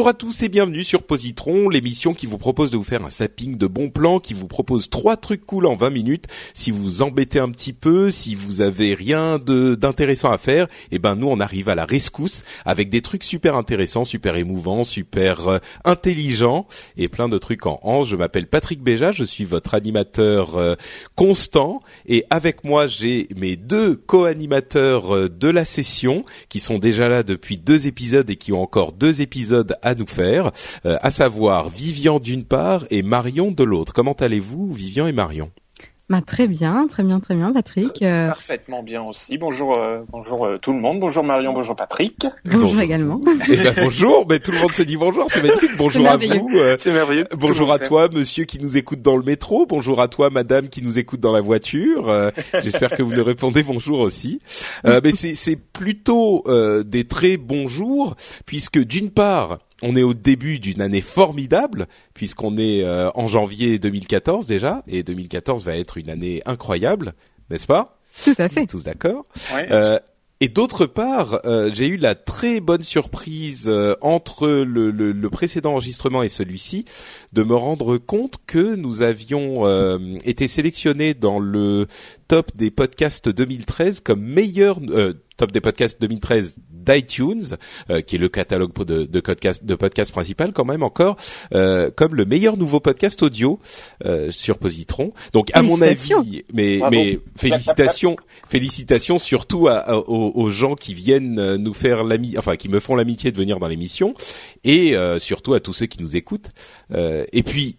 Bonjour à tous et bienvenue sur Positron, l'émission qui vous propose de vous faire un zapping de bons plans, qui vous propose trois trucs cool en 20 minutes. Si vous embêtez un petit peu, si vous avez rien d'intéressant à faire, eh ben nous on arrive à la rescousse avec des trucs super intéressants, super émouvants, super euh, intelligents et plein de trucs en hanche. Je m'appelle Patrick Béja, je suis votre animateur euh, constant et avec moi j'ai mes deux co-animateurs euh, de la session qui sont déjà là depuis deux épisodes et qui ont encore deux épisodes à nous faire, euh, à savoir Vivian d'une part et Marion de l'autre. Comment allez-vous, Vivian et Marion? Bah, très bien, très bien, très bien, Patrick. Euh, Parfaitement bien aussi. Bonjour, euh, bonjour euh, tout le monde. Bonjour Marion, bonjour Patrick. bonjour, Bonjour. également. Eh ben, bonjour, mais tout le monde se dit bonjour, c'est magnifique. Bonjour à vous. euh, C'est merveilleux. Bonjour à toi, monsieur qui nous écoute dans le métro. Bonjour à toi, madame qui nous écoute dans la voiture. Euh, J'espère que vous nous répondez bonjour aussi. Euh, mais c'est c'est plutôt euh, des très bons jours, puisque d'une part, on est au début d'une année formidable, puisqu'on est euh, en janvier 2014 déjà, et 2014 va être une année incroyable, n'est-ce pas? Tout à On est fait. Tous d'accord. Ouais. euh, et d'autre part, euh, j'ai eu la très bonne surprise euh, entre le, le- le précédent enregistrement et celui-ci de me rendre compte que nous avions euh, été sélectionnés dans le top des podcasts 2013 comme meilleur euh, top des podcasts 2013 d'iTunes, euh, qui est le catalogue de, de podcast de podcast principal quand même encore, euh, comme le meilleur nouveau podcast audio euh, sur Positron. Donc à mon Félicitations. avis, mais Bravo. mais félicitations, félicitations surtout à- à- aux, aux gens qui viennent nous faire l'ami, enfin qui me font l'amitié de venir dans l'émission, et euh, surtout à tous ceux qui nous écoutent. Euh, et puis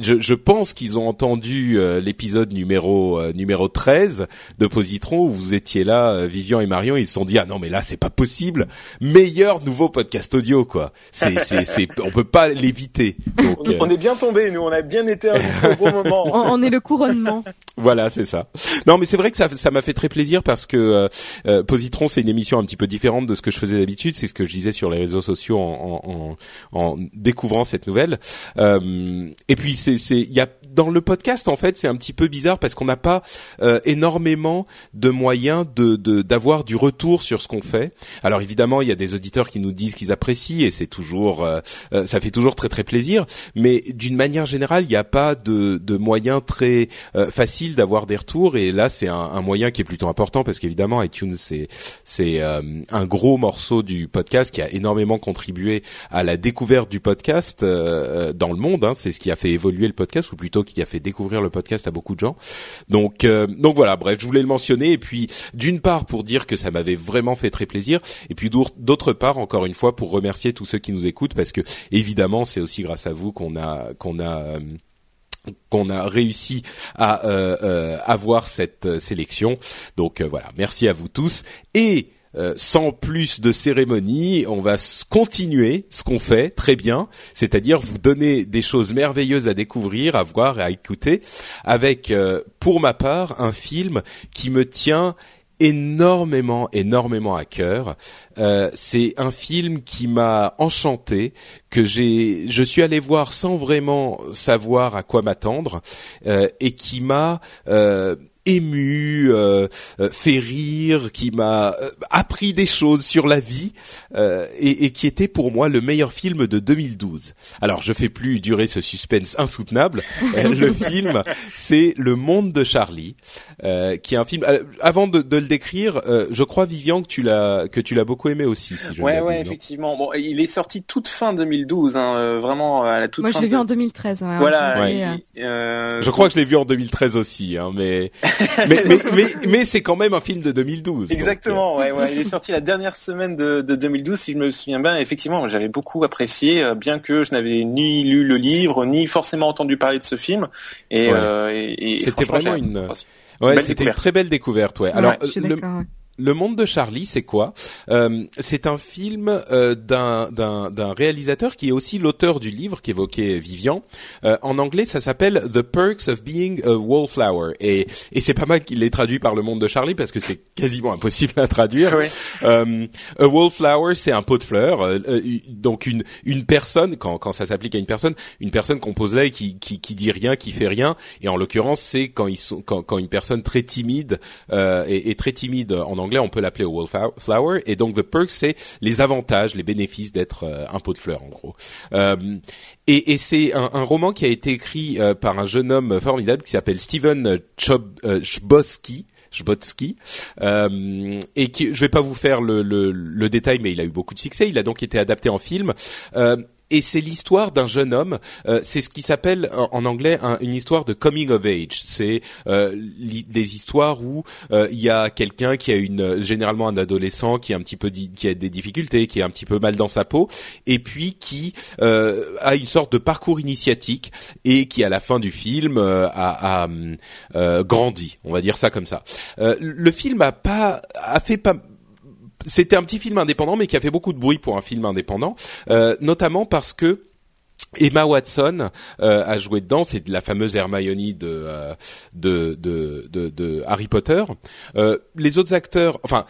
je, je pense qu'ils ont entendu euh, l'épisode numéro euh, numéro 13 de Positron où vous étiez là, euh, Vivian et Marion, ils se sont dit ah non mais là c'est pas possible, meilleur nouveau podcast audio quoi. C'est c'est c'est on peut pas l'éviter. On, euh, on est bien tombé, nous. On a bien été au bon On, moment. on est le couronnement. Voilà, c'est ça. Non, mais c'est vrai que ça, ça m'a fait très plaisir parce que euh, euh, Positron, c'est une émission un petit peu différente de ce que je faisais d'habitude. C'est ce que je disais sur les réseaux sociaux en, en, en, en découvrant cette nouvelle. Euh, et puis, c'est, il y a dans le podcast en fait, c'est un petit peu bizarre parce qu'on n'a pas euh, énormément de moyens de, d'avoir du retour sur ce qu'on fait. Alors évidemment, il y a des auditeurs qui nous disent qu'ils apprécient et c'est toujours, euh, euh, ça fait toujours très très plaisir. Mais d'une manière générale, il n'y a pas de, de moyens très euh, facile d'avoir des retours et là c'est un, un moyen qui est plutôt important parce qu'évidemment iTunes c'est c'est euh, un gros morceau du podcast qui a énormément contribué à la découverte du podcast euh, dans le monde hein. c'est ce qui a fait évoluer le podcast ou plutôt qui a fait découvrir le podcast à beaucoup de gens donc euh, donc voilà bref je voulais le mentionner et puis d'une part pour dire que ça m'avait vraiment fait très plaisir et puis d'autre- part encore une fois pour remercier tous ceux qui nous écoutent parce que évidemment c'est aussi grâce à vous qu'on a qu'on a qu'on a réussi à euh, euh, avoir cette euh, sélection. Donc euh, voilà, merci à vous tous. Et euh, sans plus de cérémonie, on va continuer ce qu'on fait très bien, c'est-à-dire vous donner des choses merveilleuses à découvrir, à voir, à écouter, avec, euh, pour ma part, un film qui me tient énormément, énormément à cœur. Euh, c'est un film qui m'a enchanté, que j'ai, je suis allé voir sans vraiment savoir à quoi m'attendre, euh, et qui m'a euh, ému, euh, euh, fait rire, qui m'a euh, appris des choses sur la vie et, et, qui était pour moi le meilleur film de 2012. Alors je fais plus durer ce suspense insoutenable. le film, c'est Le Monde de Charlie, qui est un film. avant de, de le décrire, je crois Vivian que tu l'as que tu l'as beaucoup aimé aussi. Si je ouais, ouais, effectivement. Bon, il est sorti toute fin 2012, hein, vraiment à la toute moi, fin. Moi, je l'ai vu en 2013. Ouais, voilà. je crois que je l'ai vu en 2013 aussi, hein, mais mais, mais, mais, mais c'est quand même un film de 2012. Exactement, ouais, ouais. Il est sorti la dernière semaine de, de 2012, si je me souviens bien. Effectivement, j'avais beaucoup apprécié, euh, bien que je n'avais ni lu le livre, ni forcément entendu parler de ce film. Et, euh, et, et c'était vraiment une, ouais, c'était une très belle découverte, ouais. Alors, le, le monde de Charlie, c'est quoi euh, C'est un film euh, d'un réalisateur qui est aussi l'auteur du livre qu'évoquait Vivian. Euh, en anglais, ça s'appelle The Perks of Being a Wallflower et et c'est pas mal qu'il l'ait traduit par le monde de Charlie parce que c'est quasiment impossible à traduire. Euh, a Wallflower, c'est un pot de fleurs, euh, euh, donc une une personne quand quand ça s'applique à une personne, une personne qu'on pose là et qui, qui qui dit rien, qui fait rien. Et en l'occurrence, c'est quand ils sont quand quand une personne très timide est, est très timide en anglais, on peut l'appeler wallflower. Et donc the perks, c'est les avantages, les bénéfices d'être euh, un pot de fleurs en gros. Euh, et, c'est un, roman qui a été écrit euh, par un jeune homme formidable qui s'appelle Steven Chbosky. Chbosky, et qui, je vais pas vous faire le, détail, mais il a eu beaucoup de succès. Il a donc été adapté en film. Et c'est l'histoire d'un jeune homme. Euh, c'est ce qui s'appelle en, anglais une histoire de coming of age. C'est euh, des histoires où euh, il y a quelqu'un qui a une, généralement un adolescent qui a un petit peu qui a des difficultés, qui est un petit peu mal dans sa peau, et puis qui euh, a une sorte de parcours initiatique et qui à la fin du film a, a grandi. On va dire ça comme ça. le film a pas a fait pas c'était un petit film indépendant, mais qui a fait beaucoup de bruit pour un film indépendant, euh, notamment parce que Emma Watson euh, a joué dedans, c'est la fameuse Hermione de, euh, de, de, de, de, Harry Potter. Euh, les autres acteurs, enfin,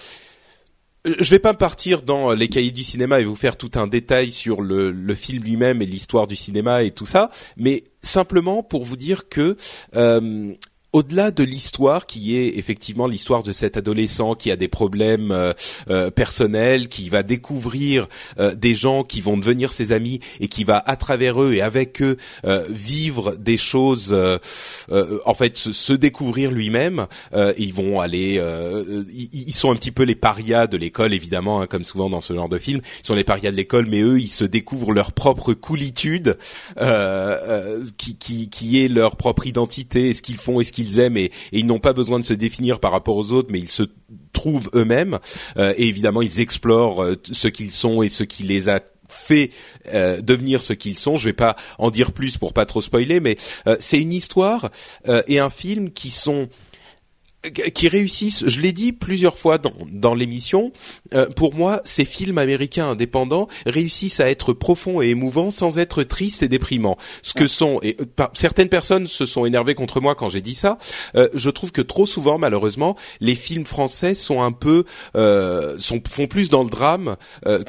je vais pas partir dans les cahiers du cinéma et vous faire tout un détail sur le, le film lui-même et l'histoire du cinéma et tout ça, mais simplement pour vous dire que euh, au-delà de l'histoire qui est effectivement l'histoire de cet adolescent qui a des problèmes euh, euh, personnels, qui va découvrir euh, des gens qui vont devenir ses amis et qui va à travers eux et avec eux vivre des choses, en fait se, découvrir lui-même. ils vont aller, ils, sont un petit peu les parias de l'école évidemment, hein, comme souvent dans ce genre de film. Ils sont les parias de l'école, mais eux ils se découvrent leur propre coolitude, qui, qui, qui est leur propre identité, et ce qu'ils font et ce qu'ils ils aiment et, ils n'ont pas besoin de se définir par rapport aux autres, mais ils se trouvent eux-mêmes euh, et évidemment ils explorent euh, ce qu'ils sont et ce qui les a fait euh, devenir ce qu'ils sont. Je vais pas en dire plus pour pas trop spoiler, mais c'est une histoire et un film qui sont qui réussissent, je l'ai dit plusieurs fois dans, dans l'émission, euh, pour moi, ces films américains indépendants réussissent à être profonds et émouvants sans être tristes et déprimants. Ce que sont, et euh, certaines personnes se sont énervées contre moi quand j'ai dit ça, euh, je trouve que trop souvent, malheureusement, les films français sont un peu, sont, font plus dans le drame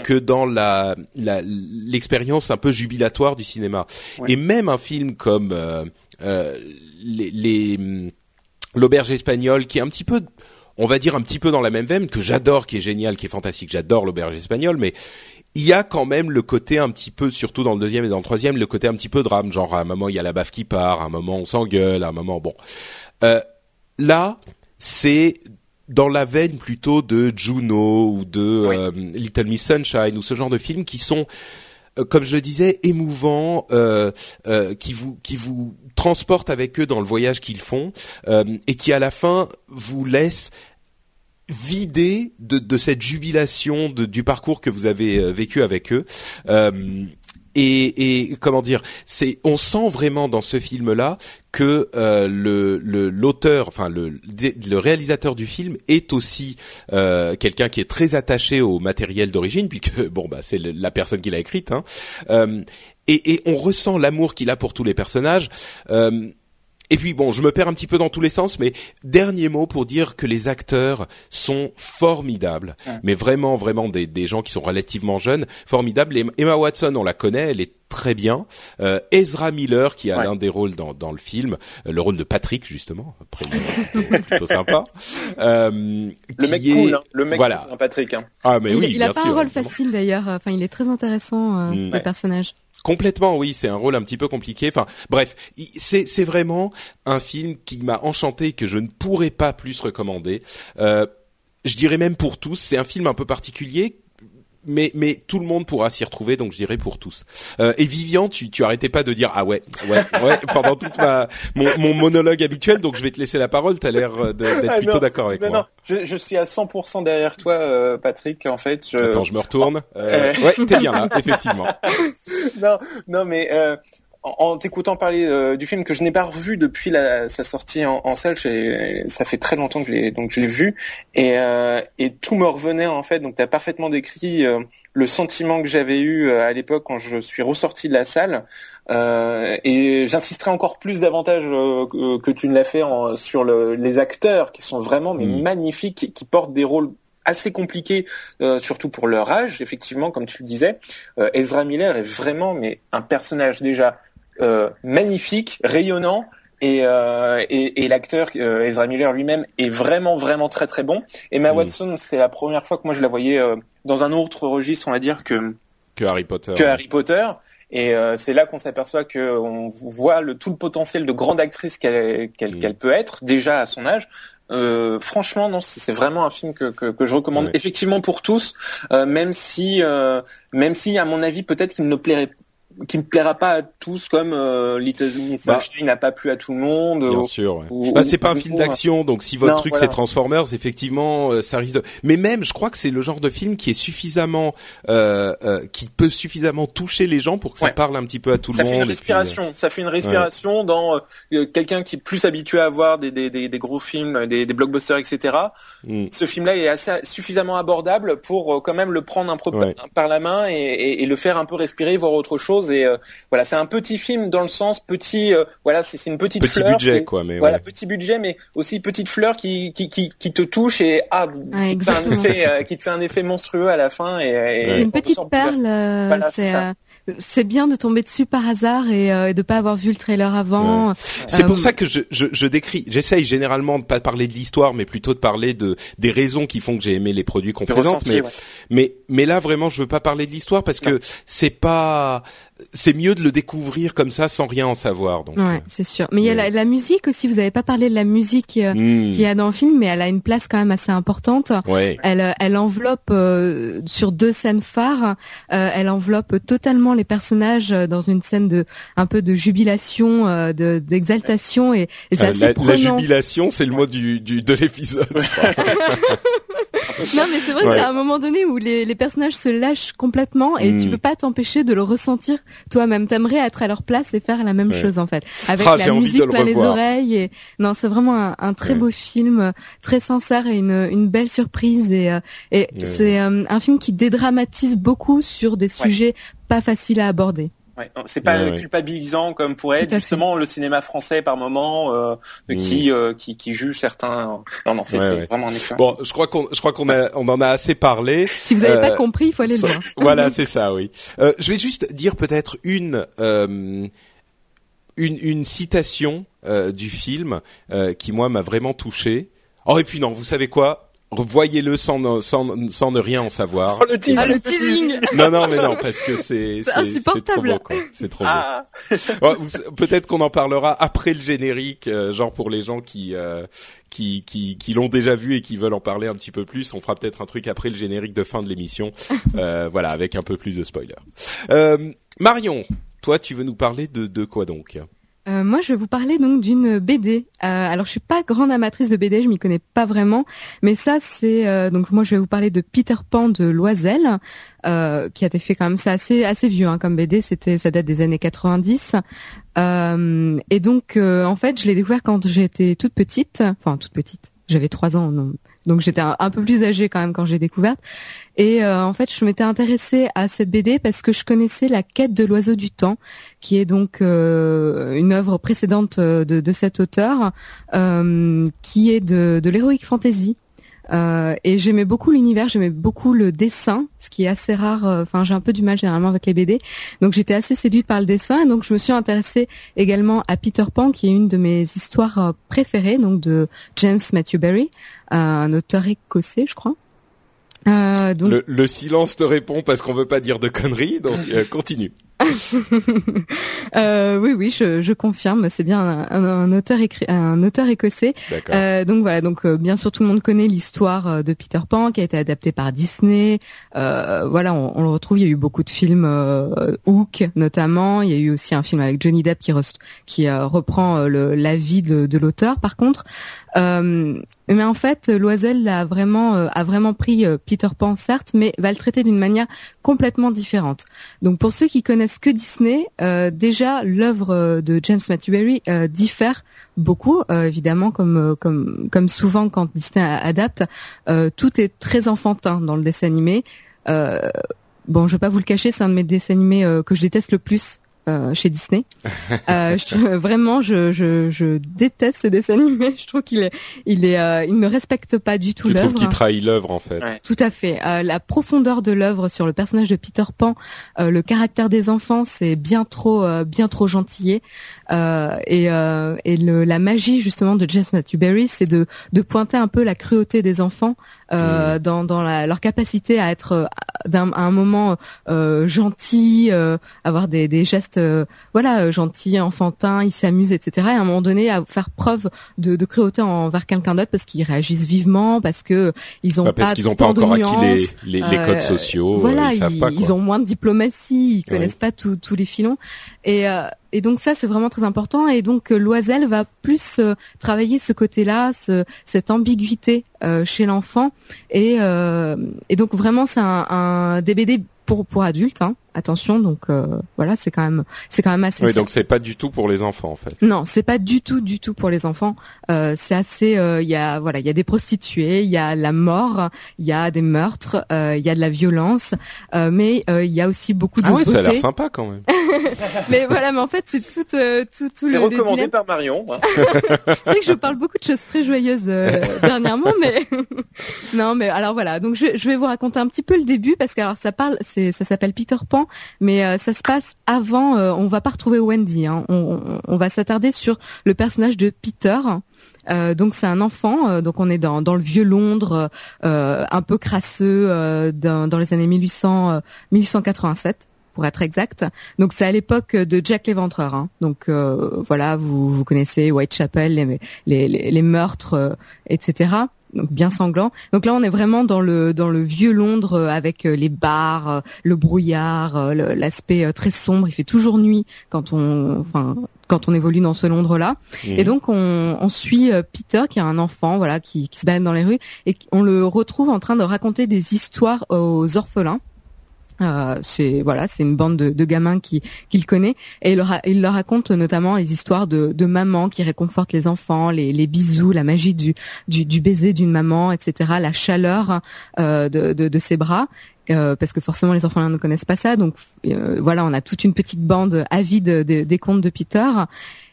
que dans la l'expérience un peu jubilatoire du cinéma. Et même un film comme les, les l'auberge espagnole qui est un petit peu on va dire un petit peu dans la même veine que j'adore qui est génial qui est fantastique. J'adore l'auberge espagnole mais il y a quand même le côté un petit peu surtout dans le deuxième et dans le troisième le côté un petit peu drame. Genre à un moment il y a la baffe qui part à un moment on s'engueule à un moment bon. Euh, là c'est dans la veine plutôt de Juno ou de euh, Little Miss Sunshine ou ce genre de films qui sont comme je le disais, émouvants, euh, euh, qui vous qui vous transportent avec eux dans le voyage qu'ils font euh, et qui à la fin vous laissent vider de, de cette jubilation du parcours que vous avez euh, vécu avec eux. Euh, et, et, comment dire, c'est on sent vraiment dans ce film-là que euh, le l'auteur, enfin le, le réalisateur du film est aussi euh, quelqu'un qui est très attaché au matériel d'origine, puisque bon bah c'est la personne qui l'a écrite. Hein. Euh, et, et, on ressent l'amour qu'il a pour tous les personnages. Euh, et puis bon, je me perds un petit peu dans tous les sens, mais dernier mot pour dire que les acteurs sont formidables, mais vraiment, vraiment des, des gens qui sont relativement jeunes, formidables. Emma Watson, on la connaît, elle est très bien. Euh, Ezra Miller qui a Ouais. l'un des rôles dans, dans le film, euh, le rôle de Patrick justement, après plutôt, plutôt sympa. Euh, Le qui mec est- cool, hein. le mec voilà. cool, hein, Patrick. Hein. Ah mais il, oui, il a pas sûr, un rôle évidemment. facile d'ailleurs. Enfin, il est très intéressant euh, Mm. le Ouais. personnage. Complètement, oui, c'est un rôle un petit peu compliqué. Enfin, bref, c'est c'est vraiment un film qui m'a enchanté que je ne pourrais pas plus recommander. Euh, je dirais même pour tous, c'est un film un peu particulier. Mais, mais tout le monde pourra s'y retrouver, donc je dirais pour tous. Euh, et Vivian, tu, tu arrêtais pas de dire ah ouais, ouais, ouais pendant toute ma mon, mon monologue habituel, donc je vais te laisser la parole. T'as l'air euh, d'être Ah, plutôt d'accord avec non, moi. non, je, je suis à 100% derrière toi, euh, Patrick. En fait, je... Attends, je me retourne. Euh, Euh. ouais, t'es bien là, effectivement. non, non, mais euh, en, t'écoutant parler euh, du film que je n'ai pas revu depuis la, sa sortie en, en salle, ça fait très longtemps que je l'ai donc je l'ai vu et euh, et tout me revenait en fait. Donc tu as parfaitement décrit euh, le sentiment que j'avais eu à l'époque quand je suis ressorti de la salle. Et j'insisterai encore plus davantage que, que tu ne l'as fait en- sur le- les acteurs qui sont vraiment mais Mm. magnifiques, qui, qui portent des rôles assez compliqués, euh, surtout pour leur âge. Effectivement, comme tu le disais, euh, Ezra Miller est vraiment mais un personnage déjà magnifique, rayonnant. Et, euh, et, et l'acteur euh, Ezra Miller lui-même est vraiment vraiment très très bon. Emma Mm. Watson, c'est la première fois que moi je la voyais euh, dans un autre registre, on va dire que Que Harry Potter. que Harry Potter. Et euh, c'est là qu'on s'aperçoit que on voit le, tout le potentiel de grande actrice qu'elle qu'elle Mm. qu'elle peut être déjà à son âge. Euh, franchement, non, c'est vraiment un film que, que, que je recommande effectivement pour tous, euh, même si euh, même si à mon avis peut-être qu'il ne plairait qui ne plaira pas à tous comme euh, Little Miss Bah, n'a pas plu à tout le monde. Bien ou- sûr. ouais. ou- Bah, c'est pas un film d'action, donc si votre Non, truc voilà. c'est Transformers, effectivement, euh, ça risque de. Mais même, je crois que c'est le genre de film qui est suffisamment, euh, euh, qui peut suffisamment toucher les gens pour que ça Ouais. parle un petit peu à tout ça le fait monde. une et puis, euh, respiration. Ça fait une respiration dans euh, quelqu'un qui est plus habitué à voir des, des, des, des gros films, des, des blockbusters, etc. mm, Ce film-là est assez suffisamment abordable pour quand même le prendre un peu Ouais. par, par la main et, et, et le faire un peu respirer, voir autre chose. Et euh, voilà, c'est un petit film dans le sens petit. euh, voilà, c'est une petite petit fleur. budget, quoi. Mais Voilà, ouais. petit budget, mais aussi petite fleur qui qui qui, qui te touche et ah, qui, te fait un effet, euh, qui te fait un effet monstrueux à la fin. Et, et C'est une te petite perle. euh, Voilà, c'est ça. euh, c'est bien de tomber dessus par hasard et, euh, et de pas avoir vu le trailer avant. C'est Euh, pour ça que je, je, je décris. J'essaye généralement de pas parler de l'histoire, mais plutôt de parler de des raisons qui font que j'ai aimé les produits qu'on présente. ressenti, Mais ouais. mais mais là vraiment, je veux pas parler de l'histoire parce que c'est pas. C'est mieux de le découvrir comme ça sans rien en savoir. Donc. Ouais, c'est sûr. Mais il y a la, la musique aussi. Vous avez pas parlé de la musique euh, euh, hmm, qu'il y a dans le film, mais elle a une place quand même assez importante. ouais. Elle, euh, elle enveloppe euh, sur deux scènes phares. euh, elle enveloppe totalement les personnages euh, dans une scène de un peu de jubilation, euh, de d'exaltation et, et c'est Euh, assez la, la jubilation, c'est le mot du, du de l'épisode. Non, mais c'est vrai Ouais. que c'est à un moment donné où les, les personnages se lâchent complètement et Mm. tu peux pas t'empêcher de le ressentir toi-même. T'aimerais être à leur place et faire la même Ouais. chose en fait, avec Ah, la musique plein les oreilles. Et non, c'est vraiment un, un très Ouais. beau film, très sincère et une, une belle surprise. Et, euh, et c'est euh, un film qui dédramatise beaucoup sur des sujets pas faciles à aborder. Ouais, c'est pas Ouais, ouais. culpabilisant comme pourrait être justement le cinéma français par moment euh, de Mm. qui, euh, qui qui juge certains. Non non, c'est Ouais, c'est ouais. vraiment un excellent. Bon, je crois qu'on, je crois qu'on a, on en a assez parlé. Si vous n'avez Euh, pas compris, il faut aller le voir. voilà, c'est ça, oui. Euh, je vais juste dire peut-être une euh, une, une citation euh, du film euh, qui moi m'a vraiment touché. Oh et puis non, vous savez quoi? Revoyez-le sans, ne- sans sans ne rien en savoir. Oh, le teasing. Ah, le teasing Non non mais non parce que c'est C'est c'est insupportable. C'est trop beau quoi. C'est trop beau. Ah, Peut-être qu'on en parlera après le générique, euh, genre pour les gens qui euh, qui qui, qui l'ont déjà vu et qui veulent en parler un petit peu plus. On fera peut-être un truc après le générique de fin de l'émission, euh, voilà, avec un peu plus de spoiler. Euh, Marion, toi, tu veux nous parler de de quoi donc? Euh, moi, je vais vous parler donc d'une BD. Euh, alors, je suis pas grande amatrice de BD, je m'y connais pas vraiment, mais ça, c'est euh, donc moi, je vais vous parler de Peter Pan de Loisel, qui a été fait quand même, c'est assez assez vieux hein, comme BD. C'était, ça date des années 90. Euh, et donc, en fait, je l'ai découvert quand j'étais toute petite, enfin toute petite. J'avais trois ans, non. Donc j'étais un, peu plus âgée quand même quand j'ai découvert. Et euh, en fait, je m'étais intéressée à cette BD parce que je connaissais la quête de l'oiseau du temps, qui est donc euh, une œuvre précédente euh, de, de cet auteur, qui est de, de l'heroic fantasy. Euh, et j'aimais beaucoup l'univers, j'aimais beaucoup le dessin, ce qui est assez rare. euh, Enfin, j'ai un peu du mal généralement avec les BD, donc j'étais assez séduite par le dessin. Et donc je me suis intéressée également à Peter Pan, qui est une de mes histoires euh, préférées, donc de James Matthew Barry, euh, un auteur écossais, je crois. Euh, donc Le, le silence te répond parce qu'on veut pas dire de conneries, donc euh, continue. euh, oui, oui, je, je confirme, c'est bien un, un- un auteur écrit, un auteur écossais. Euh, donc voilà, donc euh, bien sûr tout le monde connaît l'histoire euh, de Peter Pan qui a été adaptée par Disney. Euh, voilà, on, on le retrouve. Il y a eu beaucoup de films, euh, Hook notamment. Il y a eu aussi un film avec Johnny Depp qui, qui reprend le, la vie de, de l'auteur. Par contre, euh, mais en fait, Loisel a vraiment a vraiment pris Peter Pan certes, mais va le traiter d'une manière complètement différente. Donc pour ceux qui connaissent que Disney, euh, déjà l'œuvre euh, de James Matthew Barry euh, diffère beaucoup, évidemment, comme souvent quand Disney adapte, tout est très enfantin dans le dessin animé. Bon, je vais pas vous le cacher, c'est un de mes dessins animés que je déteste le plus. Euh, chez Disney, euh, je, vraiment, je, je, je déteste ce dessin animé. Je trouve qu'il est, il est, euh, il ne respecte pas du tout Tu trouves l'œuvre. qu'il trahit l'œuvre en fait. Ouais. Tout à fait. Euh, la profondeur de l'œuvre sur le personnage de Peter Pan, euh, le caractère des enfants, c'est bien trop, euh, bien trop gentillé. Euh, et euh, et le, la magie justement de James Matthew Barry, c'est de, de pointer un peu la cruauté des enfants euh, dans, dans la, leur capacité à être euh, d'un, à un moment euh, gentil, euh, avoir des, des gestes, euh, voilà, gentils, enfantins, ils s'amusent, etc. Et à un moment donné, à faire preuve de, de cruauté envers quelqu'un d'autre parce qu'ils réagissent vivement, parce que ils ont Bah, parce pas qu'ils n'ont pas encore acquis les, nuances. les, les codes sociaux, Voilà, ils savent pas quoi. ils ont moins de diplomatie, ils Oui. connaissent pas tous tous les filons. Et, euh, et donc ça, c'est vraiment très important. Et donc euh, Loisel va plus euh, travailler ce côté-là, ce, cette ambiguïté euh, chez l'enfant. Et, et donc vraiment, c'est un, un DBD pour pour adultes. Hein. Attention, donc euh, voilà, c'est quand même c'est quand même assez. Oui, donc c'est pas du tout pour les enfants en fait. Non, c'est pas du tout, du tout pour les enfants. Euh, c'est assez. euh, Il y a voilà, il y a des prostituées, il y a la mort, il y a des meurtres, euh, il y a de la violence, euh, mais euh, il y a aussi beaucoup de Ah ouais, ça a l'air sympa quand même. mais voilà, mais en fait, c'est tout, euh, tout, tout C'est recommandé par Marion. hein. C'est que je parle beaucoup de choses très joyeuses euh, dernièrement, mais non, mais alors voilà. Donc je, je vais vous raconter un petit peu le début parce que alors ça parle, c'est ça s'appelle Peter Pan, mais euh, ça se passe avant. euh, on va pas retrouver Wendy. Hein, on, on, on va s'attarder sur le personnage de Peter. Euh, donc c'est un enfant, euh, donc on est dans, dans le vieux Londres, euh, un peu crasseux, euh, dans, dans les années 1800, euh, 1887 pour être exact. Donc c'est à l'époque de Jack l'Éventreur. Hein. Donc euh, voilà, vous vous connaissez Whitechapel, les les, les, les meurtres, euh, etc. Donc bien sanglant. Donc là on est vraiment dans le dans le vieux Londres euh, avec euh, les bars, euh, le brouillard, l'aspect très sombre. Il fait toujours nuit quand on enfin quand on évolue dans ce Londres là. Mhm. Et donc on, on suit Peter qui est un enfant voilà qui, qui se balade dans les rues et on le retrouve en train de raconter des histoires aux orphelins. Euh, c'est voilà, c'est une bande de, de gamins qui qu'il connaît et il leur, il leur raconte notamment les histoires de, de maman qui réconforte les enfants, les, les bisous, la magie du du, du baiser d'une maman, etc. La chaleur euh, de, de, de ses bras. euh, parce que forcément les enfants ne connaissent pas ça, donc euh, voilà, on a toute une petite bande avide de- des contes de Peter.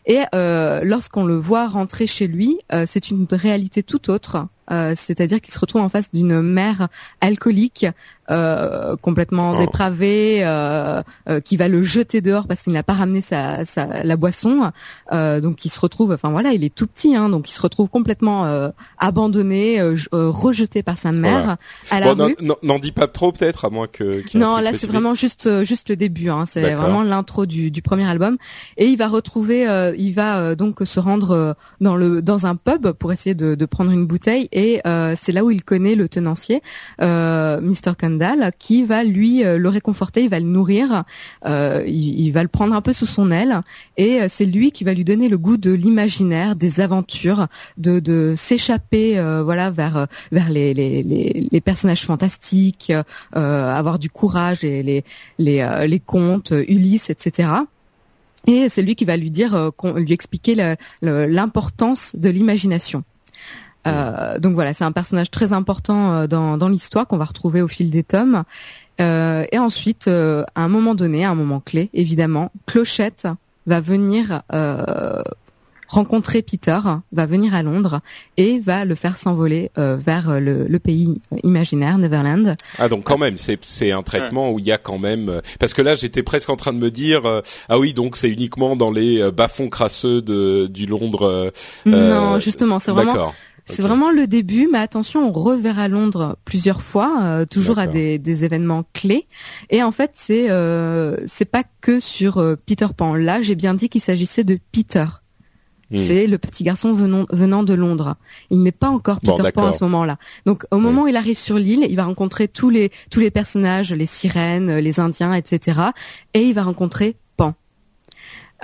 Et euh, lorsqu'on le voit rentrer chez lui, euh, c'est une réalité tout autre. Euh, C'est-à-dire qu'il se retrouve en face d'une mère alcoolique, euh, complètement Oh. dépravée, euh, euh, qui va le jeter dehors parce qu'il n'a pas ramené sa, sa la boisson. Euh, donc il se retrouve, enfin voilà, il est tout petit, hein, donc il se retrouve complètement euh, abandonné, rejeté par sa mère à la Bon, rue. n'en- dis pas trop peut-être, à moins que. un Non, là c'est vraiment juste juste le début. Hein. C'est vraiment l'intro du, du premier album. Et il va retrouver, il va donc se rendre dans le dans un pub pour essayer de, de prendre une bouteille. Et c'est là où il connaît le tenancier, euh, Mr. Qui va lui euh, le réconforter, il va le nourrir, euh, il, va le prendre un peu sous son aile. Et euh, c'est lui qui va lui donner le goût de l'imaginaire, des aventures, de, s'échapper, voilà, vers les les, personnages fantastiques, avoir du courage et les les, les contes, Ulysse, etc. Et c'est lui qui va lui dire, lui expliquer l'importance de l'imagination. Euh, donc voilà, c'est un personnage très important euh, dans, dans l'histoire qu'on va retrouver au fil des tomes. Euh, et ensuite, euh, à un moment donné, à un moment clé, évidemment, Clochette va venir euh, rencontrer Peter, va venir à Londres et va le faire s'envoler vers le, le, pays imaginaire, Neverland. Ah donc quand même, c'est c'est un traitement où il y a quand même parce que là j'étais presque en train de me dire ah oui donc c'est uniquement dans les bas-fonds crasseux de du Londres. non justement c'est vraiment c'est vraiment le début, mais attention, on reverra Londres plusieurs fois, euh, toujours à des, des, événements clés. Et en fait, c'est euh, c'est pas que sur euh, Peter Pan. Là, j'ai bien dit qu'il s'agissait de Peter. Hmm. C'est le petit garçon venant, venant de Londres. Il n'est pas encore Peter Pan à ce moment-là. Donc, au moment où il arrive sur l'île, il va rencontrer tous les tous les personnages, les sirènes, les Indiens, etc. Et il va rencontrer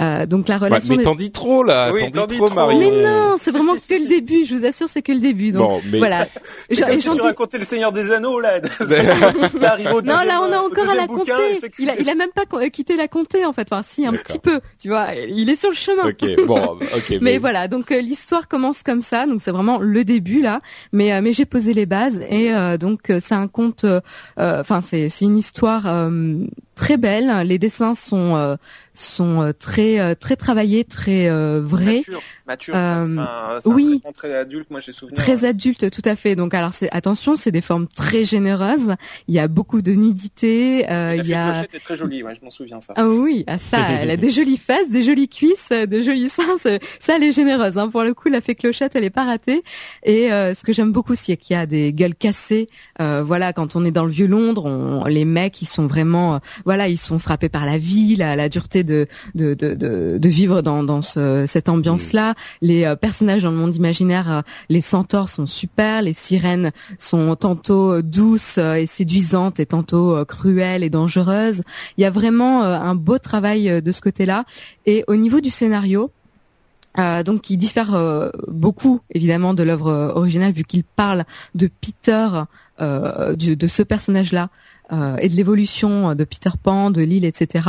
euh, donc la relation. mais t'en dis trop là, oui, t'en dis trop, Marie. Mais non, c'est vraiment que le début. Je vous assure, c'est que le début. Donc bon, mais... voilà. C'est comme si tu racontais le Seigneur des Anneaux là. au non, là on a encore à la compter. Il a, il a même pas quitté la compter en fait. Enfin, si un petit peu. Tu vois, il est sur le chemin. Ok, bon, ok. mais... mais voilà, donc euh, l'histoire commence comme ça. Donc c'est vraiment le début là. Mais euh, mais j'ai posé les bases et euh, donc c'est un conte. Enfin, c'est c'est une histoire très belle. Les dessins sont euh, sont euh, très euh, très travaillés, très vrais. Mature, mature. oui. très adulte. Moi, j'ai souvenir. Très adulte, tout à fait. Donc, alors, c'est attention, c'est des formes très généreuses. Il y a beaucoup de nudité. Euh, il y a. est très jolie. Ouais, je m'en souviens ça. Ah oui, ah, ça. elle a des jolies fesses, des jolies cuisses, de jolis seins. Ça, elle est généreuse. Hein. Pour le coup, la fée clochette, elle est pas ratée. Et ce que j'aime beaucoup, c'est qu'il y a des gueules cassées. voilà, quand on est dans le vieux Londres, on, les mecs, ils sont vraiment voilà, ils sont frappés par la vie, la, la dureté de de, de, de, de vivre dans, dans ce, cette ambiance-là. Les euh, personnages dans le monde imaginaire, euh, les centaures sont super, les sirènes sont tantôt douces et séduisantes et tantôt cruelles et dangereuses. Il y a vraiment euh, un beau travail de ce côté-là. Et au niveau du scénario, euh, donc qui diffère beaucoup évidemment de l'œuvre originale vu qu'il parle de Peter, euh, de ce personnage-là euh, et de l'évolution de Peter Pan, de l'île, etc.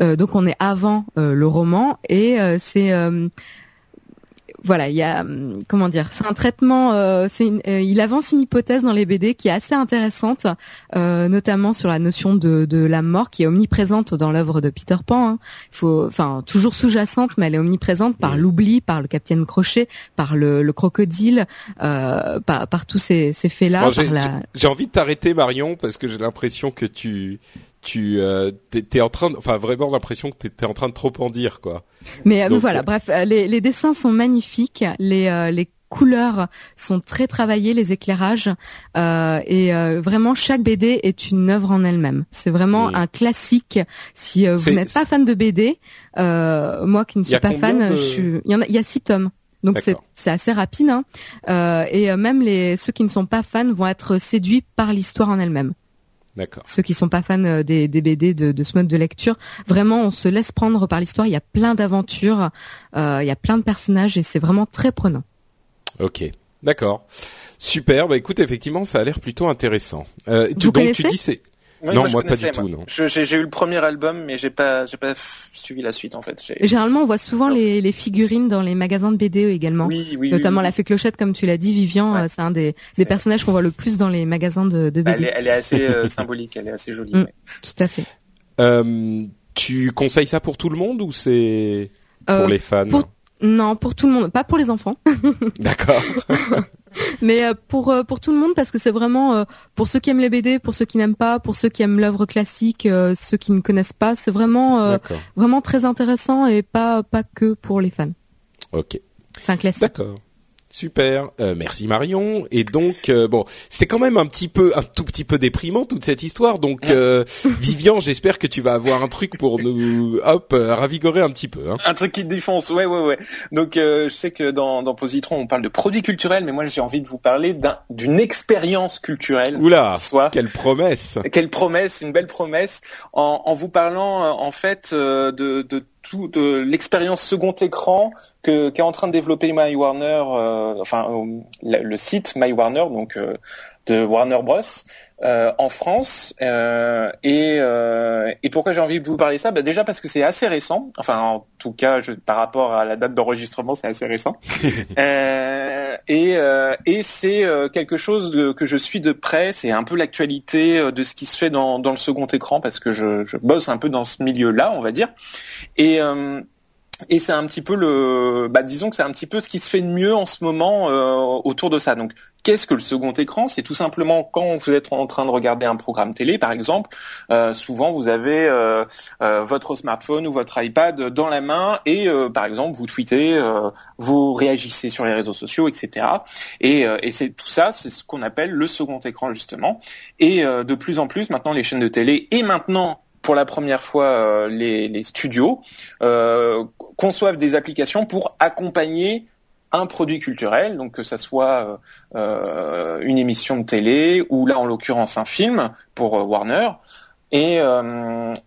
Euh, donc on est avant euh, le roman et c'est voilà, il y a hum, comment dire, c'est un traitement. Euh, euh, il avance une hypothèse dans les BD qui est assez intéressante, euh, notamment sur la notion de, de la mort qui est omniprésente dans l'œuvre de Peter Pan. Hein. Il faut, enfin, toujours sous-jacente, mais elle est omniprésente par l'oubli, par le Capitaine Crochet, par le, le crocodile, euh, par, par tous ces, ces faits-là. J'ai envie de t'arrêter, Marion, parce que j'ai l'impression que tu tu euh, t'es en train, enfin vraiment l'impression que t'es en train de trop en dire quoi. Mais euh, voilà, bref, euh, les, les, dessins sont magnifiques, les euh, les couleurs sont très travaillées, les éclairages et vraiment chaque BD est une œuvre en elle-même. C'est vraiment un classique. Si vous n'êtes pas fan de BD, moi qui ne suis pas fan, je suis... il y en a, il y a six tomes. Donc c'est c'est assez rapide hein. et même les ceux qui ne sont pas fans vont être séduits par l'histoire en elle-même. Ceux qui sont pas fans euh, des, des BD de, de, ce mode de lecture, vraiment, on se laisse prendre par l'histoire. Il y a plein d'aventures, euh, il y a plein de personnages et c'est vraiment très prenant. Ok, d'accord, super. Bah écoute, effectivement, ça a l'air plutôt intéressant. Euh, Vous donc tu dis c'est non, moi, pas du tout, non. J'ai eu le premier album, mais j'ai pas, j'ai pas suivi la suite en fait. Généralement, on voit souvent les, les, figurines dans les magasins de BD également. Oui, oui, Notamment la fée clochette, comme tu l'as dit, Vivian, euh, c'est un des, des personnages qu'on voit le plus dans les magasins de, de BD. Elle est, elle est assez euh, symbolique, elle est assez jolie. Mm, tout à fait. Euh, tu conseilles ça pour tout le monde ou c'est pour euh, les fans Non, pour tout le monde, pas pour les enfants. D'accord. Mais euh, pour euh, pour tout le monde parce que c'est vraiment euh, pour ceux qui aiment les BD, pour ceux qui n'aiment pas, pour ceux qui aiment l'œuvre classique, ceux qui ne connaissent pas, c'est vraiment vraiment très intéressant et pas pas que pour les fans. Ok. C'est un classique. D'accord. Super, euh, merci Marion. Et donc euh, bon, c'est quand même un petit peu, un tout petit peu déprimant toute cette histoire. Donc euh, Vivian, j'espère que tu vas avoir un truc pour nous, hop, ravigorer un petit peu. Hein. Un truc qui te défonce, ouais, ouais, ouais. Donc je sais que dans, dans Positron, on parle de produits culturels, mais moi j'ai envie de vous parler d'une expérience culturelle. Oula, soit. quelle promesse Quelle promesse, une belle promesse, en, en vous parlant en fait de, de toute l'expérience second écran que qu'est en train de développer My Warner, euh, enfin euh, le, site My Warner, donc euh, de Warner Bros. en France. et, et pourquoi j'ai envie de vous parler de ça? Bah Déjà parce que c'est assez récent. Enfin, en tout cas, je, par rapport à la date d'enregistrement, c'est assez récent. et et c'est quelque chose de, que je suis de près. C'est un peu l'actualité de ce qui se fait dans, dans le second écran parce que je, je bosse un peu dans ce milieu-là, on va dire. Et et c'est un petit peu le, bah, disons que c'est un petit peu ce qui se fait de mieux en ce moment euh, autour de ça. Donc, qu'est-ce que le second écran? C'est tout simplement quand vous êtes en train de regarder un programme télé, par exemple. Euh, souvent, vous avez euh, votre smartphone ou votre iPad dans la main et, par exemple, vous tweetez, vous réagissez sur les réseaux sociaux, etc. Et, et c'est tout ça, c'est ce qu'on appelle le second écran justement. Et de plus en plus, maintenant, les chaînes de télé et maintenant pour la première fois euh, les, studios euh, conçoivent des applications pour accompagner un produit culturel, donc que ça soit euh, une émission de télé ou là en l'occurrence un film pour Warner. Et,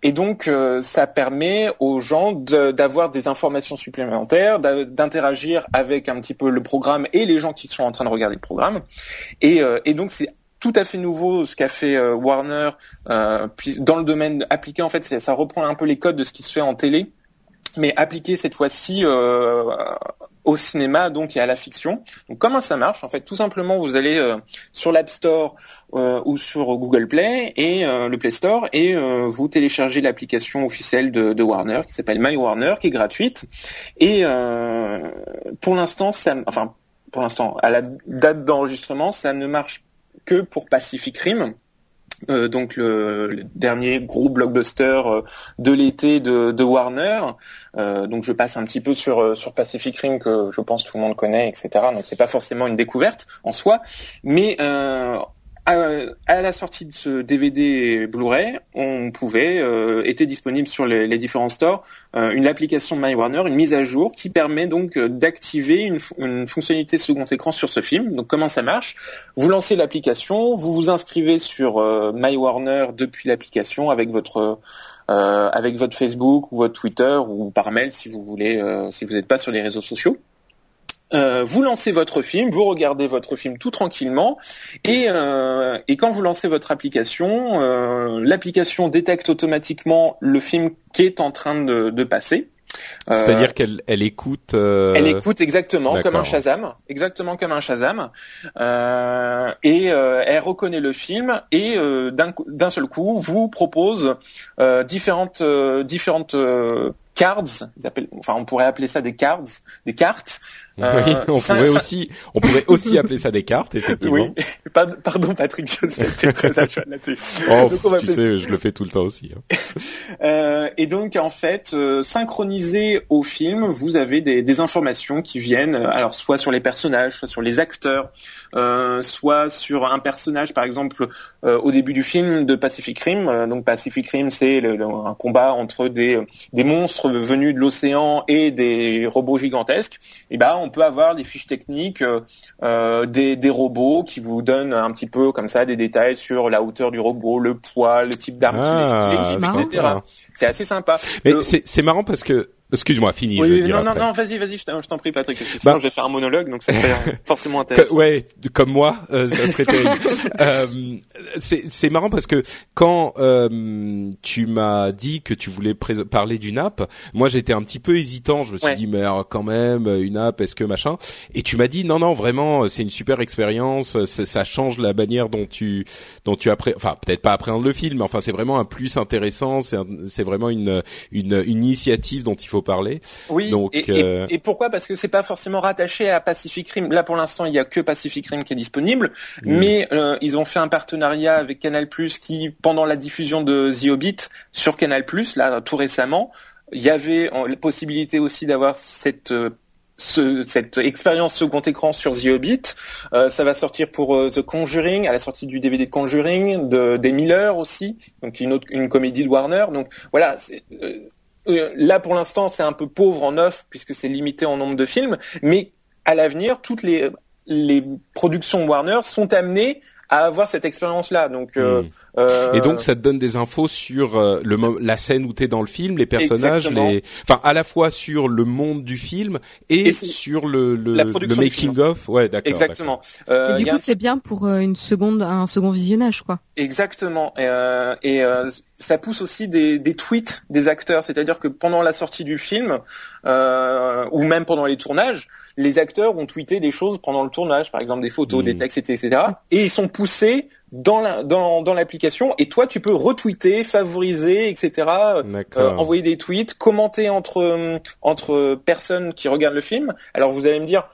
et donc ça permet aux gens d'avoir des informations supplémentaires, d'interagir avec un petit peu le programme et les gens qui sont en train de regarder le programme. Et, et donc c'est tout à fait nouveau ce qu'a fait euh, Warner euh, dans le domaine appliqué en fait ça reprend un peu les codes de ce qui se fait en télé mais appliqué cette fois-ci euh, au cinéma donc et à la fiction. Donc comment ça marche? En fait, tout simplement, vous allez sur l'App Store ou sur Google Play et le Play Store et vous téléchargez l'application officielle de, de, Warner qui s'appelle My Warner, qui est gratuite. Et pour l'instant, ça, enfin pour l'instant, à la date d'enregistrement, ça ne marche que pour Pacific Rim. Euh, donc le, dernier gros blockbuster euh, de l'été de, Warner. Euh, donc je passe un petit peu sur sur Pacific Rim que je pense tout le monde connaît, etc. Donc c'est pas forcément une découverte en soi, mais à, la sortie de ce DVD Blu-ray, on pouvait, euh, était disponible sur les, différents stores, euh, une application My Warner, une mise à jour qui permet donc euh, d'activer une, une, fonctionnalité second écran sur ce film. Donc comment ça marche? Vous lancez l'application, vous vous inscrivez sur euh, My Warner depuis l'application avec votre avec votre Facebook ou votre Twitter ou par mail si vous voulez, si vous n'êtes pas sur les réseaux sociaux. Euh, vous lancez votre film, vous regardez votre film tout tranquillement, et, euh, et quand vous lancez votre application, euh, l'application détecte automatiquement le film qui est en train de, de passer. C'est-à-dire qu'elle elle écoute. Elle écoute exactement comme un Shazam, exactement comme un Shazam, et elle reconnaît le film et d'un seul coup vous propose différentes différentes cards, enfin on pourrait appeler ça des cards, des cartes. Euh, oui, on pourrait aussi, on pourrait aussi appeler ça des cartes, effectivement. Oui, pardon Patrick, je sais, très à. Oh, tu sais, je le fais tout le temps aussi. Hein. euh, et donc en fait, euh, synchronisé au film, vous avez des, des, informations qui viennent, euh, alors soit sur les personnages, soit sur les acteurs, euh, soit sur un personnage, par exemple, au début du film de Pacific Rim. donc Pacific Rim, c'est un combat entre des, des monstres venus de l'océan et des robots gigantesques. Et ben on peut avoir des fiches techniques euh, euh, des, des, robots qui vous donnent un petit peu comme ça des détails sur la hauteur du robot, le poids, le type d'arme qu'il ah, etc. C'est assez sympa. Mais c'est marrant parce que Excuse-moi, fini. Oui, je non, non, non, vas-y, vas-y, je t'en prie, Patrick. Parce que sinon, bah, je vais faire un monologue, donc ça serait forcément intéressant. ouais, comme moi, euh, ça serait terrible. euh, c'est marrant parce que quand euh, tu m'as dit que tu voulais parler d'une app, moi j'étais un petit peu hésitant. Je me suis dit, mais quand même, une app, est-ce que machin? Et tu m'as dit, non, non, vraiment, c'est une super expérience. Ça change la manière dont tu, dont tu appré... enfin peut-être pas appréhendes le film, mais enfin c'est vraiment un plus intéressant. C'est vraiment une, une, une initiative dont il faut parler. Oui. Donc, euh, et, pourquoi? Parce que c'est pas forcément rattaché à Pacific Rim. Là, pour l'instant, il y a que Pacific Rim qui est disponible, mm. mais euh, ils ont fait un partenariat avec Canal+ qui, pendant la diffusion de The Hobbit sur Canal+, là, tout récemment, il y avait la possibilité aussi d'avoir cette euh, cette expérience second écran sur The Hobbit. ça va sortir pour The Conjuring, à la sortie du DVD de Conjuring, de, des Miller aussi, donc une autre une comédie de Warner. Donc voilà, euh, là pour l'instant c'est un peu pauvre en offre puisque c'est limité en nombre de films, mais à l'avenir toutes les les productions Warner sont amenées à avoir cette expérience-là. Donc, euh, hmm. euh, et donc ça te donne des infos sur euh, le la scène où tu es dans le film, les personnages, les, enfin à la fois sur le monde du film et, sur le le, le making of. Ouais, d'accord. Exactement. Euh, du coup, c'est bien pour une seconde, un second visionnage, quoi. Exactement. Et, et ça pousse aussi des, des tweets des acteurs, c'est-à-dire que pendant la sortie du film ou même pendant les tournages, les acteurs ont tweeté des choses pendant le tournage, par exemple des photos, des hmm. textes, etc. Et ils sont poussés dans la, dans, dans l'application et toi tu peux retweeter, favoriser, etc. Euh, envoyer des tweets, commenter entre entre personnes qui regardent le film. Alors vous allez me dire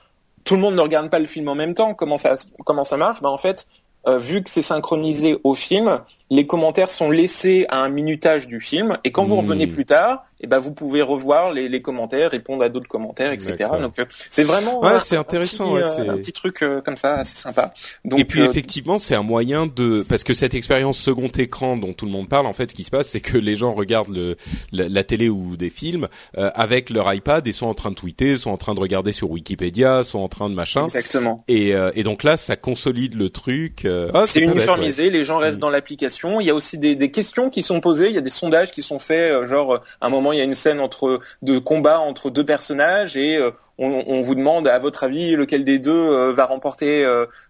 tout le monde ne regarde pas le film en même temps. Comment ça comment ça marche? Bah en fait, euh, vu que c'est synchronisé au film, les commentaires sont laissés à un minutage du film et quand vous hmm. revenez plus tard, et eh ben vous pouvez revoir les, les commentaires, répondre à d'autres commentaires, etc. Donc euh, c'est vraiment ouais, c'est intéressant, un, petit, un petit truc euh, comme ça, assez sympa. Donc, et puis effectivement, c'est un moyen de parce que cette expérience second écran dont tout le monde parle, en fait, ce qui se passe, c'est que les gens regardent le, la, télé ou des films avec leur iPad et sont en train de tweeter, sont en train de regarder sur Wikipédia, sont en train de machin. Exactement. Et, et donc là, ça consolide le truc. Ah, c'est uniformisé, les gens restent mm. dans l'application. Il y a aussi des, des, questions qui sont posées, il y a des sondages qui sont faits, euh, genre euh, à un moment il y a une scène entre de combat entre deux personnages et euh, on, on, vous demande à votre avis lequel des deux va remporter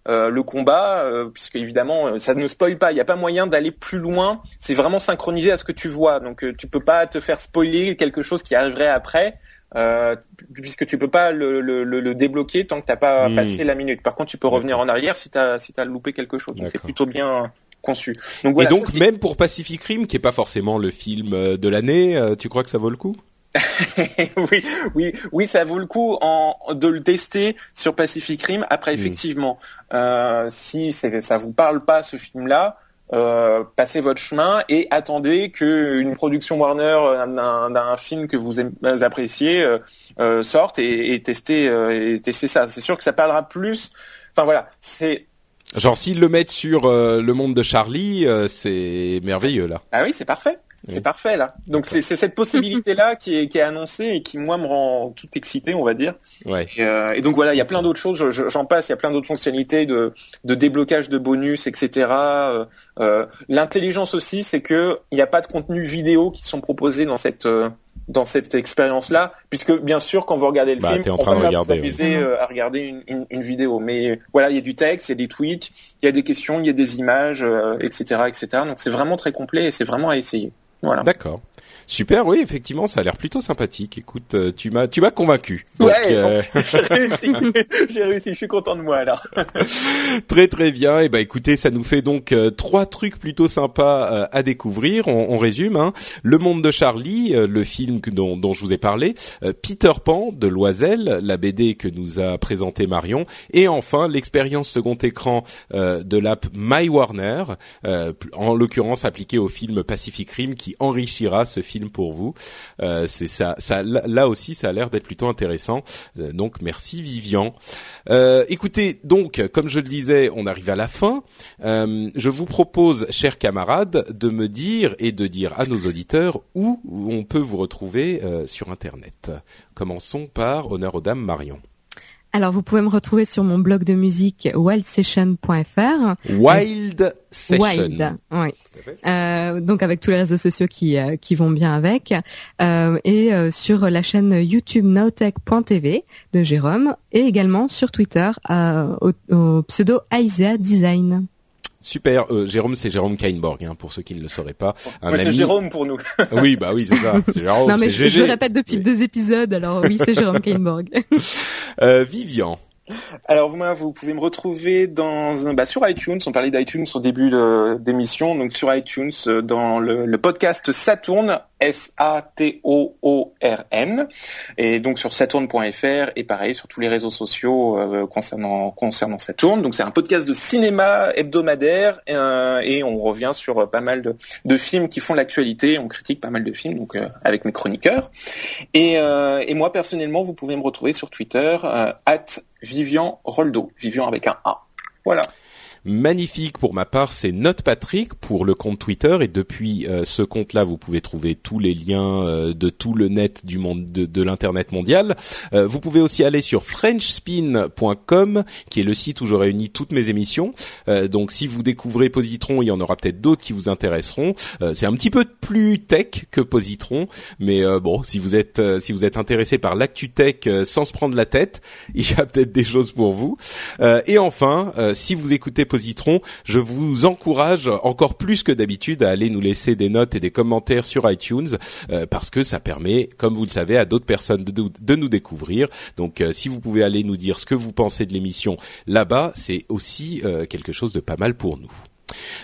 le combat, puisque évidemment ça ne spoil pas, il n'y a pas moyen d'aller plus loin. C'est vraiment synchronisé à ce que tu vois, donc tu peux pas te faire spoiler quelque chose qui arriverait après. Euh, puisque tu peux pas le, le, le débloquer tant que t'as pas hmm. passé la minute. Par contre, tu peux revenir en arrière si t'as si t'as loupé quelque chose. Donc c'est plutôt bien conçu. Donc, Et donc même pour Pacific Rim, qui est pas forcément le film euh, de l'année, euh, tu crois que ça vaut le coup? Oui, oui, oui, ça vaut le coup en, de le tester sur Pacific Rim. Après, hmm. effectivement, euh, si ça vous parle pas ce film-là, euh, passez votre chemin et attendez qu'une production Warner d'un film que vous appréciez euh, sorte et, et testez et testez ça. C'est sûr que ça parlera plus. Enfin voilà, c'est genre s'ils le mettent sur le monde de Charlie, c'est merveilleux là. Ah oui, c'est parfait. C'est parfait là. Donc c'est cette possibilité là qui est, qui est annoncée et qui moi me rend tout excité, on va dire. Ouais. Et, euh, et donc voilà, il y a plein d'autres choses. J'en passe. Il y a plein d'autres fonctionnalités de, de déblocage de bonus, etc. Euh, euh, L'intelligence aussi, c'est que il n'y a pas de contenu vidéo qui sont proposés dans cette euh, dans cette expérience-là, puisque bien sûr, quand vous regardez le bah, film, en train on va regarder, vous amuser euh, à regarder une, une, une, vidéo. Mais voilà, il y a du texte, il y a des tweets, il y a des questions, il y a des images, etc., etc. Donc c'est vraiment très complet et c'est vraiment à essayer. Voilà. D'accord. Super, oui, effectivement, ça a l'air plutôt sympathique. Écoute, euh, tu m'as, tu m'as convaincu. ouais, euh, j'ai réussi. j'ai réussi. Je suis content de moi alors. très très bien. Et eh ben, écoutez, ça nous fait donc euh, trois trucs plutôt sympas à découvrir. On, on résume. Hein. Le Monde de Charlie, le film dont, dont, je vous ai parlé, Peter Pan de Loisel, la BD que nous a présenté Marion, et enfin l'expérience second écran de l'app My Warner, en l'occurrence appliquée au film Pacific Rim, qui enrichira ce film pour vous. Euh, c'est ça, là aussi, ça a l'air d'être plutôt intéressant. Euh, donc, merci Vivian. Euh, écoutez, donc, comme je le disais, on arrive à la fin. je vous propose, chers camarades, de me dire et de dire à nos auditeurs où on peut vous retrouver sur Internet. Commençons par honneur aux dames Marion. Alors, vous pouvez me retrouver sur mon blog de musique wildsession.fr. Wild Session. Wild, oui. Euh, donc avec tous les réseaux sociaux qui euh, qui vont bien avec, euh, et euh, sur la chaîne YouTube nowtech.tv de Jérôme, et également sur Twitter euh, au, au, pseudo Isaiah Design. Super, euh, Jérôme, c'est Jérôme Kainborg, hein, pour ceux qui ne le sauraient pas. Un c'est Jérôme pour nous. oui, bah oui, c'est ça. C'est Jérôme. Non mais je, je, le répète depuis deux épisodes, alors oui, c'est Jérôme Kainborg. euh, Vivian. Alors moi, vous pouvez me retrouver dans bah, sur iTunes. On parlait d'iTunes au début d'émission, donc sur iTunes euh, dans le, podcast Saturn S-A-T-O-O-R-N. Et donc sur saturn.fr et pareil sur tous les réseaux sociaux euh, concernant, concernant Saturn. Donc c'est un podcast de cinéma hebdomadaire euh, et on revient sur pas mal de, films qui font l'actualité. On critique pas mal de films donc avec mes chroniqueurs. Et, et, moi personnellement, vous pouvez me retrouver sur Twitter at Vivian Roldo. Vivian avec un A. Voilà magnifique pour ma part, c'est Note Patrick pour le compte Twitter et depuis euh, ce compte-là, vous pouvez trouver tous les liens euh, de tout le net du monde de, l'internet mondial. Euh, vous pouvez aussi aller sur frenchspin.com qui est le site où je réunis toutes mes émissions. donc si vous découvrez Positron, il y en aura peut-être d'autres qui vous intéresseront. c'est un petit peu plus tech que Positron, mais bon, si vous êtes si vous êtes intéressé par l'actu tech sans se prendre la tête, il y a peut-être des choses pour vous. et enfin, si vous écoutez Je vous encourage encore plus que d'habitude à aller nous laisser des notes et des commentaires sur iTunes euh, parce que ça permet, comme vous le savez, à d'autres personnes de, nous découvrir. Donc, euh, si vous pouvez aller nous dire ce que vous pensez de l'émission là-bas, c'est aussi quelque chose de pas mal pour nous.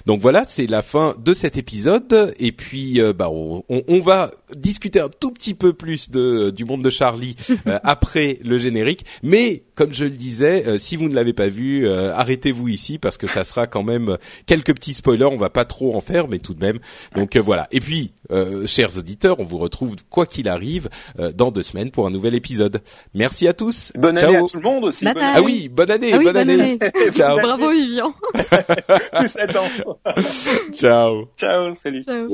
Donc voilà, c'est la fin de cet épisode. Et puis, euh, bah, on, on, va discuter un tout petit peu plus de, du monde de Charlie euh, après le générique. Mais comme je le disais, euh, si vous ne l'avez pas vu, arrêtez-vous ici parce que ça sera quand même quelques petits spoilers. On va pas trop en faire, mais tout de même. Donc voilà. Et puis, chers auditeurs, on vous retrouve quoi qu'il arrive dans deux semaines pour un nouvel épisode. Merci à tous. Bonne année à tout le monde aussi. Ah oui, bonne année, ah bonne, année. Ciao. Bravo Vivian. Ciao. Ciao, salut. Ciao.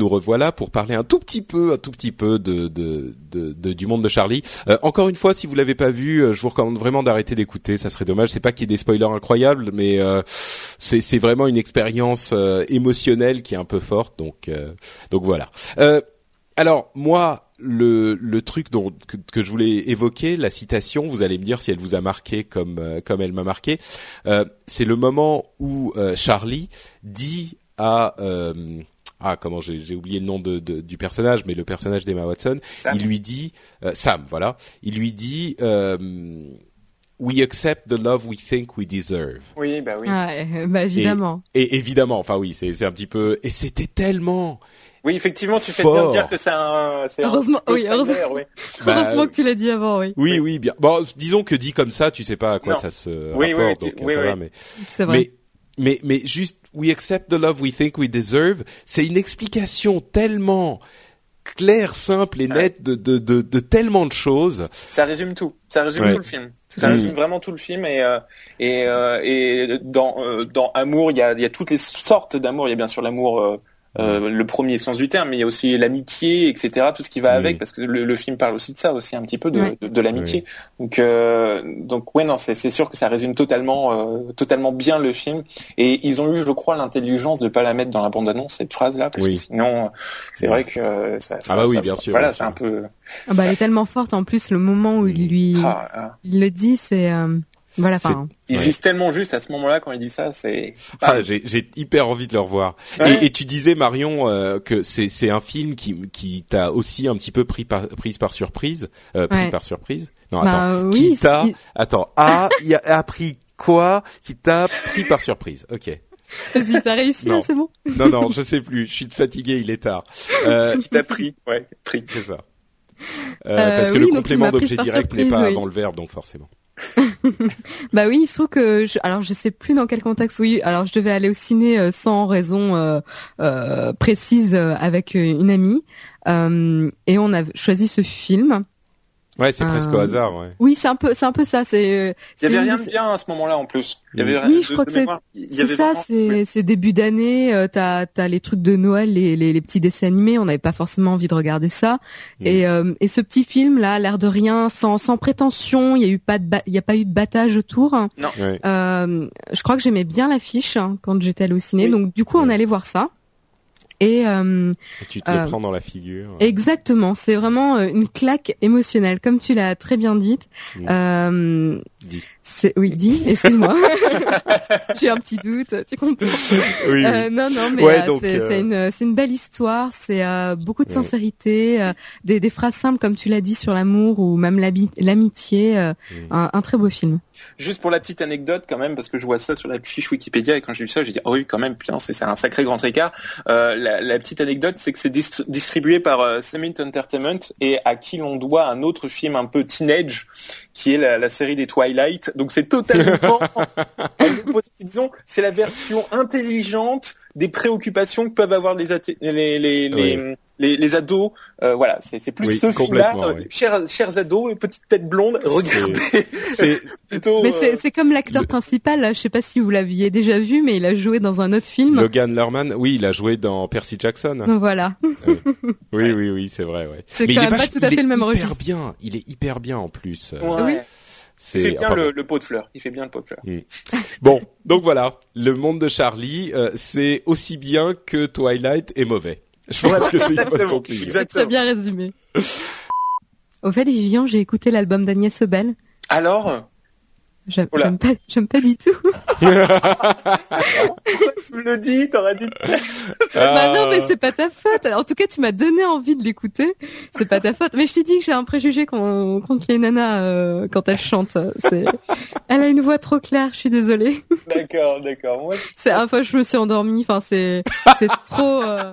Nous revoilà pour parler un tout petit peu, un tout petit peu de, du monde de Charlie. Euh, encore une fois, si vous l'avez pas vu, euh, je vous recommande vraiment d'arrêter d'écouter. Ça serait dommage. C'est pas qu'il y ait des spoilers incroyables, mais euh, c'est vraiment une expérience émotionnelle qui est un peu forte. Donc donc voilà. alors moi, le, le truc dont, que, je voulais évoquer, la citation, vous allez me dire si elle vous a marqué comme comme elle m'a marqué. c'est le moment où Charlie dit à ah comment j'ai oublié le nom de, du personnage, mais le personnage d'Emma Watson, il lui dit euh, Sam, voilà, il lui dit euh, We accept the love we think we deserve. Oui, bah oui. bah évidemment. Et, évidemment, enfin oui, c'est un petit peu. Et c'était tellement. Oui, effectivement, tu fais bien de dire que c'est un. Heureusement, oui, heureusement, oui. Bah, heureusement que tu l'as dit avant, oui. Oui, oui, bien. Bon, disons que dit comme ça, tu sais pas à quoi ça se oui, rapporte, oui, donc oui, ça va, mais. C'est vrai. Mais, mais, mais juste we accept the love we think we deserve, c'est une explication tellement claire, simple et nette de, de, de, de, tellement de choses. Ça résume tout. Ça résume tout le film. Ça résume vraiment tout le film et euh, et, euh, et dans euh, dans amour il y a il y a toutes les sortes d'amour. Il y a bien sûr l'amour euh, le premier sens du terme, mais il y a aussi l'amitié, etc. Tout ce qui va avec, parce que le, film parle aussi de ça, aussi un petit peu de, de, l'amitié. Donc, euh, donc ouais, non, c'est sûr que ça résume totalement, euh, totalement bien le film. Et ils ont eu, je crois, l'intelligence de pas la mettre dans la bande-annonce cette phrase-là, parce que sinon, c'est vrai que ça, ah bah oui, bien sûr. Voilà, c'est un peu. Ah bah, elle est tellement forte. En plus, le moment où il lui, ah, ah. il le dit, c'est voilà. il vise tellement juste à ce moment-là quand il dit ça, c'est. Ah, j'ai, hyper envie de le revoir. Et, tu disais Marion euh, que c'est c'est un film qui qui t'a aussi un petit peu pris par prise par surprise, euh, pris par surprise. Non, bah, attends. qui t'a attends a il a appris quoi qui t'a pris par surprise? Ok. Vas-y, t'as réussi là, c'est bon. non, non, je sais plus. Je suis fatigué, il est tard. Euh, qui t'a pris, ouais, pris. C'est ça. Euh, parce que le complément d'objet direct n'est pas avant le verbe, donc forcément. bah oui, il se trouve que je, alors je sais plus dans quel contexte. Oui, alors je devais aller au ciné euh, sans raison euh, euh, précise avec une amie et on a choisi ce film Ouais, c'est presque au euh, hasard. Ouais. Oui, c'est un peu, c'est un peu ça. C'est. Euh, il y avait rien de bien à ce moment-là en plus. Il y avait oui, je crois que c'est. C'est ça. C'est c'est début d'année. Euh, t'as t'as les trucs de Noël, les les, les petits dessins animés. On n'avait pas forcément envie de regarder ça. Mm. Et euh, et ce petit film là, l'air de rien, sans sans prétention. Il y a eu pas de il y a pas eu de battage autour. Non. Euh, je crois que j'aimais bien l'affiche hein, quand j'étais au ciné. Donc du coup, on allait voir ça. Et, euh, et, tu te le euh, prends dans la figure. Exactement, c'est vraiment euh, une claque émotionnelle, comme tu l'as très bien dit. Mmh. Euh, Dis. C'est oui, dis, excuse-moi. J'ai un petit doute, tu comprends Oui, Euh, non, non, mais Ouais, euh, c'est euh, c'est une, c'est une belle histoire. C'est euh, beaucoup de sincérité, euh, des, des phrases simples comme tu l'as dit sur l'amour ou même l'amitié. un, un très beau film. Juste pour la petite anecdote quand même, parce que je vois ça sur la fiche Wikipédia et quand j'ai vu ça, j'ai dit oh oui quand même, putain c'est un sacré grand écart. Euh, la, la petite anecdote, c'est que c'est dis- distribué par euh, Summit Entertainment et à qui l'on doit un autre film un peu teenage, qui est la, la série des Twilight. Donc c'est totalement, disons, c'est la version intelligente des préoccupations que peuvent avoir les les les, les, les, les ados. Euh, voilà, c'est c'est plus Oui, ce film-là, euh, oui. chers chers ados, petite tête blonde, regardez C'est plutôt. Mais euh, c'est c'est comme l'acteur le- principal. Là, je sais pas si vous l'aviez déjà vu, mais il a joué dans un autre film. Logan Lerman. Oui, il a joué dans Percy Jackson. Voilà. Oui, oui, oui, c'est vrai, ouais. C'est Mais quand il est même pas tout à fait le même hyper registre. bien. Il est hyper bien en plus. Euh, Ouais. Oui. C'est Il fait bien enfin, le, le pot de fleurs. Il fait bien le pot de fleurs. Bon, donc voilà, le monde de Charlie, euh, c'est aussi bien que Twilight est mauvais. Je pense que c'est une bonne exactement. conclusion. C'est très bien résumé. Au fait, Vivian, j'ai écouté l'album d'Agnès Sobel. Alors, J'aime pas, j'aime pas du tout. tu me le dis, t'aurais dû. Bah non, Ah. mais c'est pas ta faute. En tout cas, tu m'as donné envie de l'écouter. C'est pas ta faute. Mais je t'ai dit que j'ai un préjugé con- contre les nanas euh, quand elles chantent. C'est, elle a une voix trop claire. Je suis désolée. D'accord, d'accord. Moi, C'est, enfin, je me suis endormie. Enfin, c'est, c'est trop. euh,